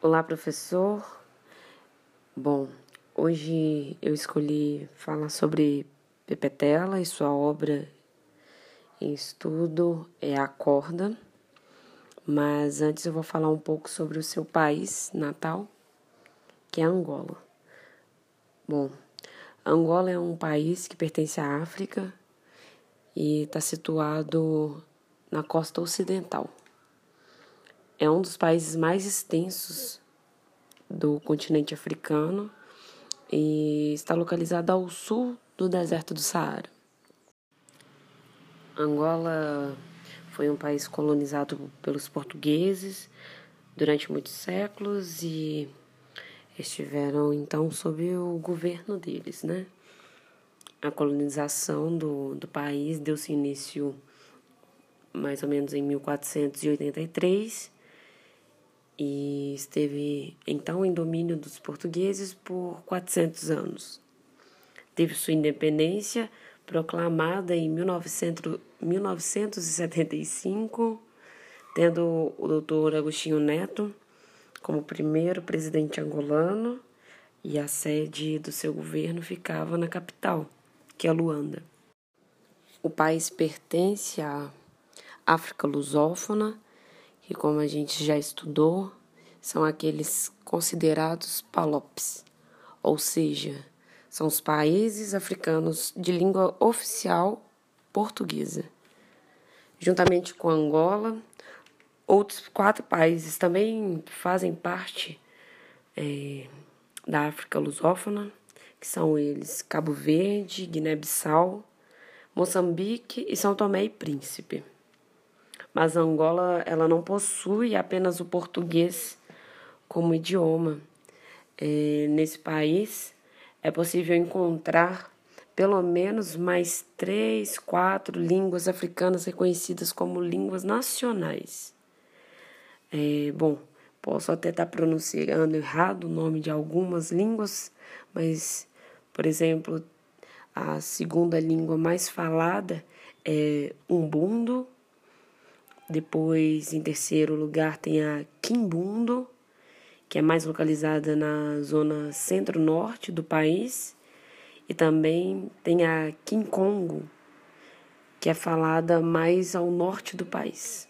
Olá, professor. Bom, hoje eu escolhi falar sobre Pepetela e sua obra em estudo é a corda. Mas antes eu vou falar um pouco sobre o seu país natal, que é Angola. Bom, Angola é um país que pertence à África e está situado na costa ocidental. É um dos países mais extensos do continente africano e está localizado ao sul do deserto do Saara. Angola foi um país colonizado pelos portugueses durante muitos séculos e estiveram então sob o governo deles, né? A colonização do, do país deu-se início mais ou menos em 1483 e esteve então em domínio dos portugueses por 400 anos. Teve sua independência proclamada em 1900, 1975, tendo o doutor Agostinho Neto como primeiro presidente angolano e a sede do seu governo ficava na capital, que é Luanda. O país pertence à África lusófona que, como a gente já estudou, são aqueles considerados PALOPs, ou seja, são os países africanos de língua oficial portuguesa. Juntamente com Angola, outros quatro países também fazem parte é, da África lusófona, que são eles Cabo Verde, Guiné-Bissau, Moçambique e São Tomé e Príncipe mas Angola ela não possui apenas o português como idioma. É, nesse país é possível encontrar pelo menos mais três, quatro línguas africanas reconhecidas como línguas nacionais. É, bom, posso até estar pronunciando errado o nome de algumas línguas, mas, por exemplo, a segunda língua mais falada é umbundo, depois, em terceiro lugar, tem a Quimbundo, que é mais localizada na zona centro-norte do país. E também tem a Quincongo, que é falada mais ao norte do país.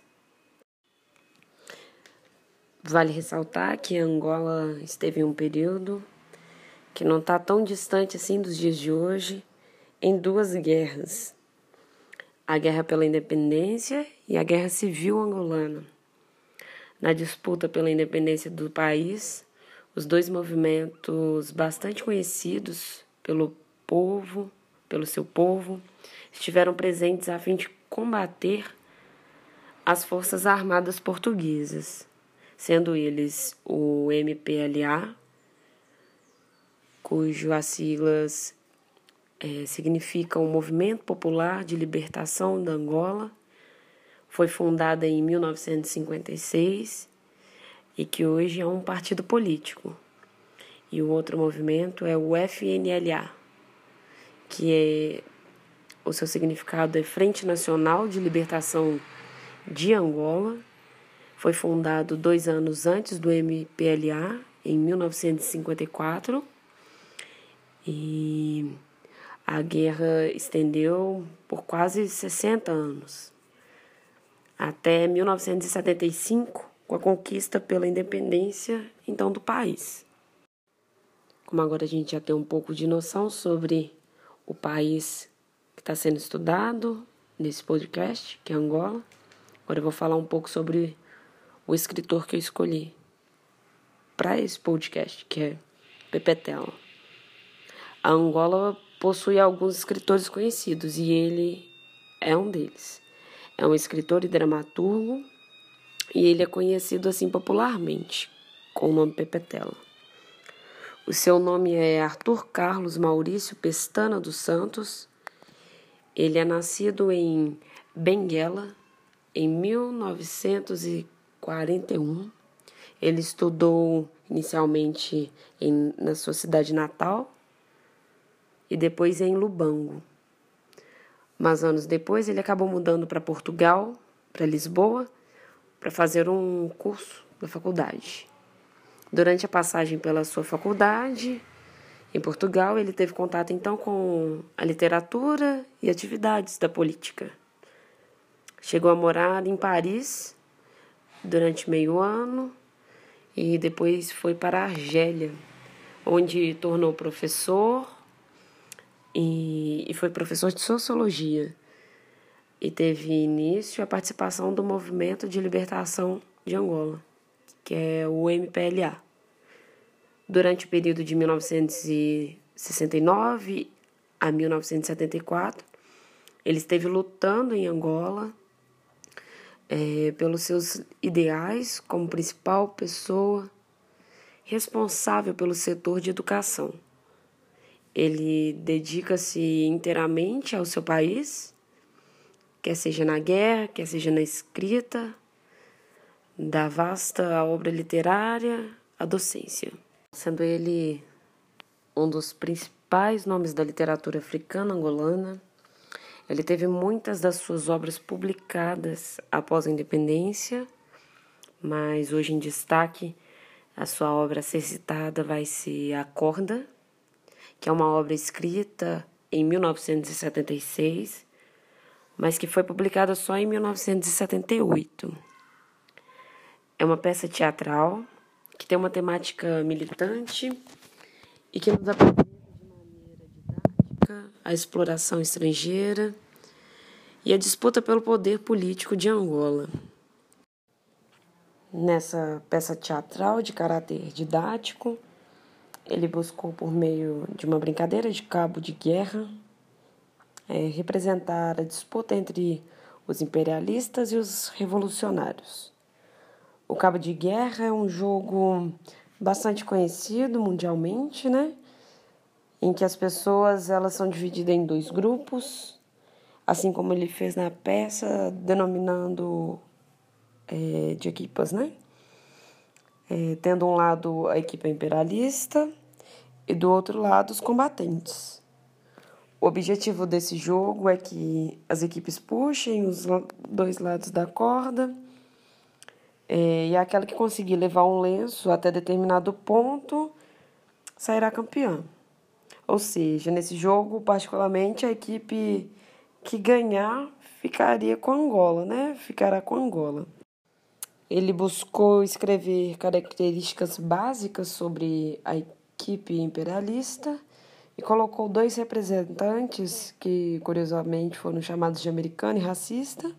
Vale ressaltar que Angola esteve em um período que não está tão distante assim dos dias de hoje, em duas guerras a guerra pela independência e a guerra civil angolana. Na disputa pela independência do país, os dois movimentos bastante conhecidos pelo povo, pelo seu povo, estiveram presentes a fim de combater as forças armadas portuguesas, sendo eles o MPLA, cujo as siglas é, significa um movimento popular de libertação da Angola. Foi fundada em 1956 e que hoje é um partido político. E o outro movimento é o FNLA, que é o seu significado é Frente Nacional de Libertação de Angola. Foi fundado dois anos antes do MPLA, em 1954. E a guerra estendeu por quase 60 anos, até 1975, com a conquista pela independência então do país. Como agora a gente já tem um pouco de noção sobre o país que está sendo estudado nesse podcast, que é Angola, agora eu vou falar um pouco sobre o escritor que eu escolhi para esse podcast, que é Pepetela. A Angola possui alguns escritores conhecidos e ele é um deles. É um escritor e dramaturgo e ele é conhecido assim popularmente com o nome Pepetela. O seu nome é Arthur Carlos Maurício Pestana dos Santos. Ele é nascido em Benguela em 1941. Ele estudou inicialmente em, na sua cidade natal, e depois em Lubango. Mas anos depois ele acabou mudando para Portugal, para Lisboa, para fazer um curso da faculdade. Durante a passagem pela sua faculdade em Portugal, ele teve contato então com a literatura e atividades da política. Chegou a morar em Paris durante meio ano e depois foi para a Argélia, onde tornou professor e, foi professor de sociologia e teve início a participação do movimento de libertação de Angola, que é o MPLA. Durante o período de 1969 a 1974, ele esteve lutando em Angola é, pelos seus ideais como principal pessoa responsável pelo setor de educação. Ele dedica-se inteiramente ao seu país, quer seja na guerra, quer seja na escrita, da vasta obra literária à docência, sendo ele um dos principais nomes da literatura africana angolana ele teve muitas das suas obras publicadas após a independência, mas hoje em destaque a sua obra a ser citada vai ser A Corda, que é uma obra escrita em 1976, mas que foi publicada só em 1978. É uma peça teatral que tem uma temática militante e que nos apresenta a exploração estrangeira e a disputa pelo poder político de Angola. Nessa peça teatral de caráter didático, ele buscou, por meio de uma brincadeira de cabo de guerra, é, representar a disputa entre os imperialistas e os revolucionários. O cabo de guerra é um jogo bastante conhecido mundialmente, né? em que as pessoas elas são divididas em dois grupos, assim como ele fez na peça, denominando é, de equipas, né? É, tendo um lado a equipe imperialista e do outro lado os combatentes. O objetivo desse jogo é que as equipes puxem os dois lados da corda é, e aquela que conseguir levar um lenço até determinado ponto sairá campeã. Ou seja, nesse jogo, particularmente, a equipe que ganhar ficaria com Angola, né? Ficará com Angola. Ele buscou escrever características básicas sobre a equipe imperialista e colocou dois representantes que, curiosamente, foram chamados de americano e racista.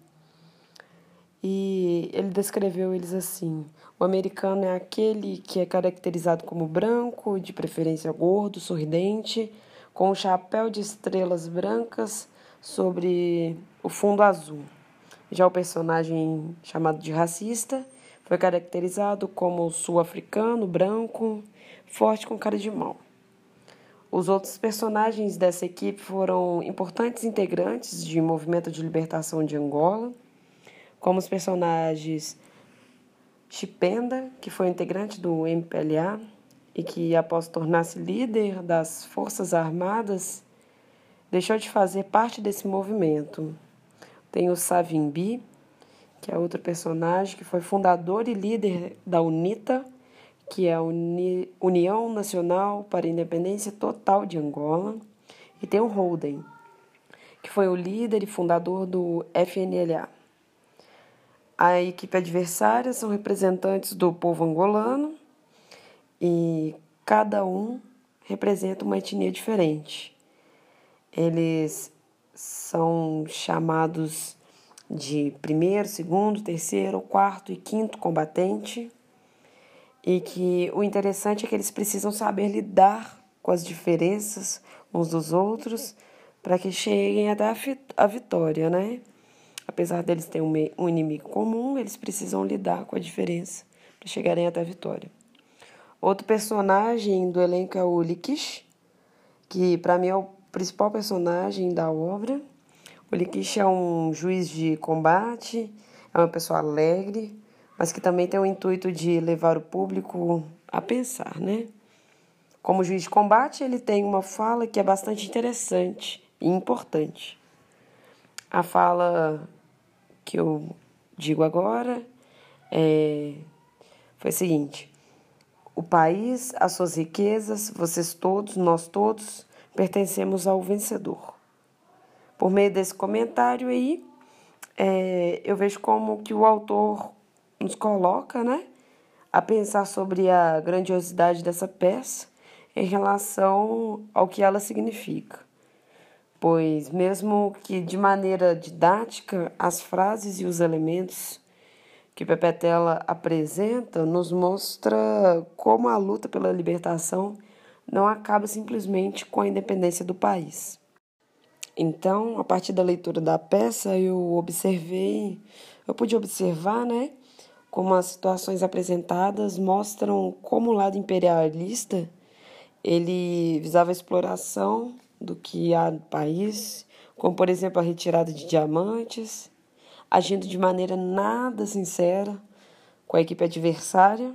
E ele descreveu eles assim: o americano é aquele que é caracterizado como branco, de preferência gordo, sorridente, com um chapéu de estrelas brancas sobre o fundo azul. Já o personagem chamado de racista foi caracterizado como sul-africano, branco, forte com cara de mal. Os outros personagens dessa equipe foram importantes integrantes de movimento de libertação de Angola, como os personagens Chipenda, que foi integrante do MPLA e que, após tornar-se líder das Forças Armadas, deixou de fazer parte desse movimento. Tem o Savimbi, que é outro personagem que foi fundador e líder da UNITA, que é a Uni União Nacional para a Independência Total de Angola, e tem o Holden, que foi o líder e fundador do FNLA. A equipe adversária são representantes do povo angolano e cada um representa uma etnia diferente. Eles são chamados de primeiro, segundo, terceiro, quarto e quinto combatente. E que o interessante é que eles precisam saber lidar com as diferenças uns dos outros para que cheguem até a vitória, né? Apesar deles terem um inimigo comum, eles precisam lidar com a diferença para chegarem até a vitória. Outro personagem do elenco é o Likish, que para mim é o principal personagem da obra. O Likish é um juiz de combate, é uma pessoa alegre, mas que também tem o intuito de levar o público a pensar, né? Como juiz de combate, ele tem uma fala que é bastante interessante e importante. A fala que eu digo agora é, foi o seguinte: o país, as suas riquezas, vocês todos, nós todos, pertencemos ao vencedor. Por meio desse comentário aí, é, eu vejo como que o autor nos coloca, né, a pensar sobre a grandiosidade dessa peça em relação ao que ela significa. Pois, mesmo que de maneira didática, as frases e os elementos que Pepetela apresenta nos mostra como a luta pela libertação não acaba simplesmente com a independência do país. Então, a partir da leitura da peça, eu observei, eu pude observar, né, como as situações apresentadas mostram como o lado imperialista ele visava a exploração do que há no país, como por exemplo a retirada de diamantes, agindo de maneira nada sincera com a equipe adversária,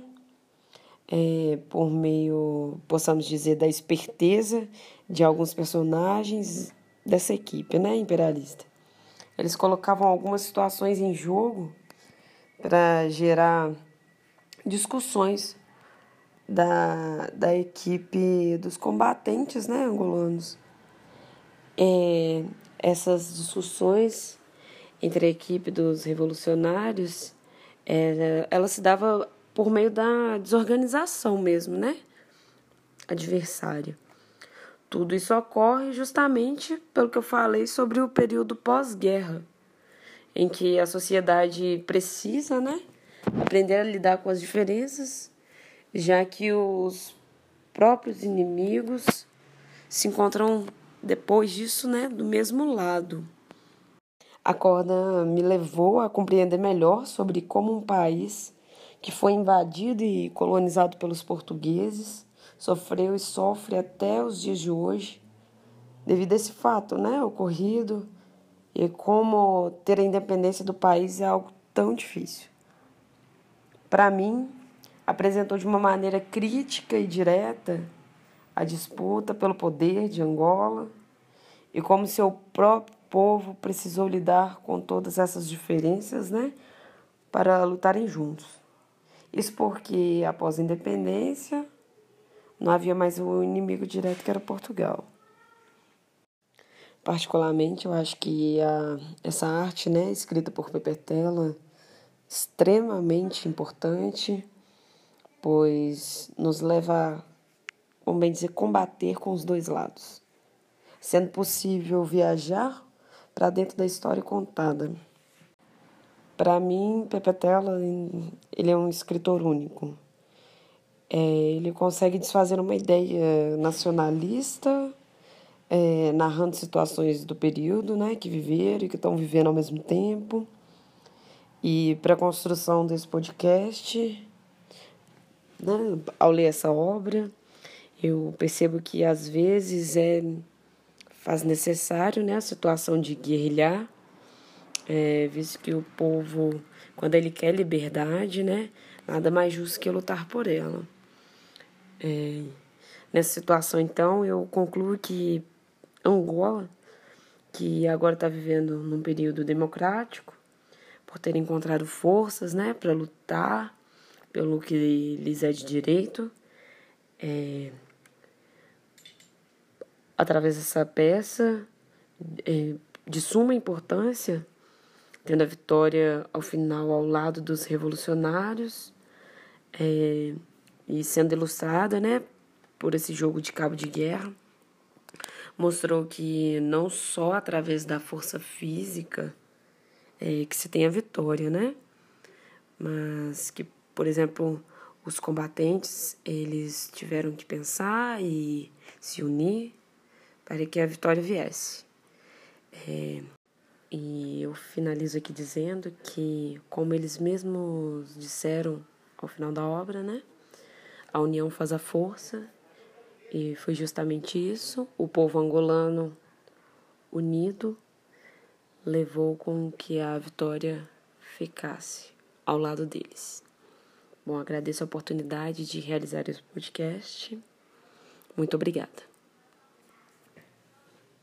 é, por meio, possamos dizer, da esperteza de alguns personagens dessa equipe né, imperialista. Eles colocavam algumas situações em jogo para gerar discussões da, da equipe dos combatentes né, angolanos. É, essas discussões entre a equipe dos revolucionários, é, ela se dava por meio da desorganização mesmo, né? Adversária. Tudo isso ocorre justamente pelo que eu falei sobre o período pós-guerra, em que a sociedade precisa, né, aprender a lidar com as diferenças já que os próprios inimigos se encontram depois disso, né, do mesmo lado. A corda me levou a compreender melhor sobre como um país que foi invadido e colonizado pelos portugueses sofreu e sofre até os dias de hoje devido a esse fato, né, ocorrido e como ter a independência do país é algo tão difícil. Para mim, apresentou de uma maneira crítica e direta a disputa pelo poder de Angola e como seu próprio povo precisou lidar com todas essas diferenças, né, para lutarem juntos. Isso porque após a independência não havia mais um inimigo direto que era Portugal. Particularmente, eu acho que a, essa arte, né, escrita por Pepetela, extremamente importante pois nos leva, como bem dizer, combater com os dois lados, sendo possível viajar para dentro da história contada. Para mim, Pepe Tela, ele é um escritor único. É, ele consegue desfazer uma ideia nacionalista, é, narrando situações do período né, que viveram e que estão vivendo ao mesmo tempo. E para a construção desse podcast, né? Ao ler essa obra, eu percebo que às vezes é faz necessário né, a situação de guerrilhar, é, visto que o povo, quando ele quer liberdade, né, nada mais justo que lutar por ela. É, nessa situação, então, eu concluo que Angola, que agora está vivendo num período democrático, por ter encontrado forças né, para lutar pelo que lhes é de direito. É, através dessa peça é, de suma importância, tendo a vitória ao final ao lado dos revolucionários é, e sendo ilustrada né, por esse jogo de cabo de guerra, mostrou que não só através da força física é, que se tem a vitória, né? Mas que por exemplo, os combatentes, eles tiveram que pensar e se unir para que a vitória viesse. É, e eu finalizo aqui dizendo que, como eles mesmos disseram ao final da obra, né? A união faz a força, e foi justamente isso. O povo angolano unido levou com que a vitória ficasse ao lado deles. Bom, agradeço a oportunidade de realizar esse podcast. Muito obrigada.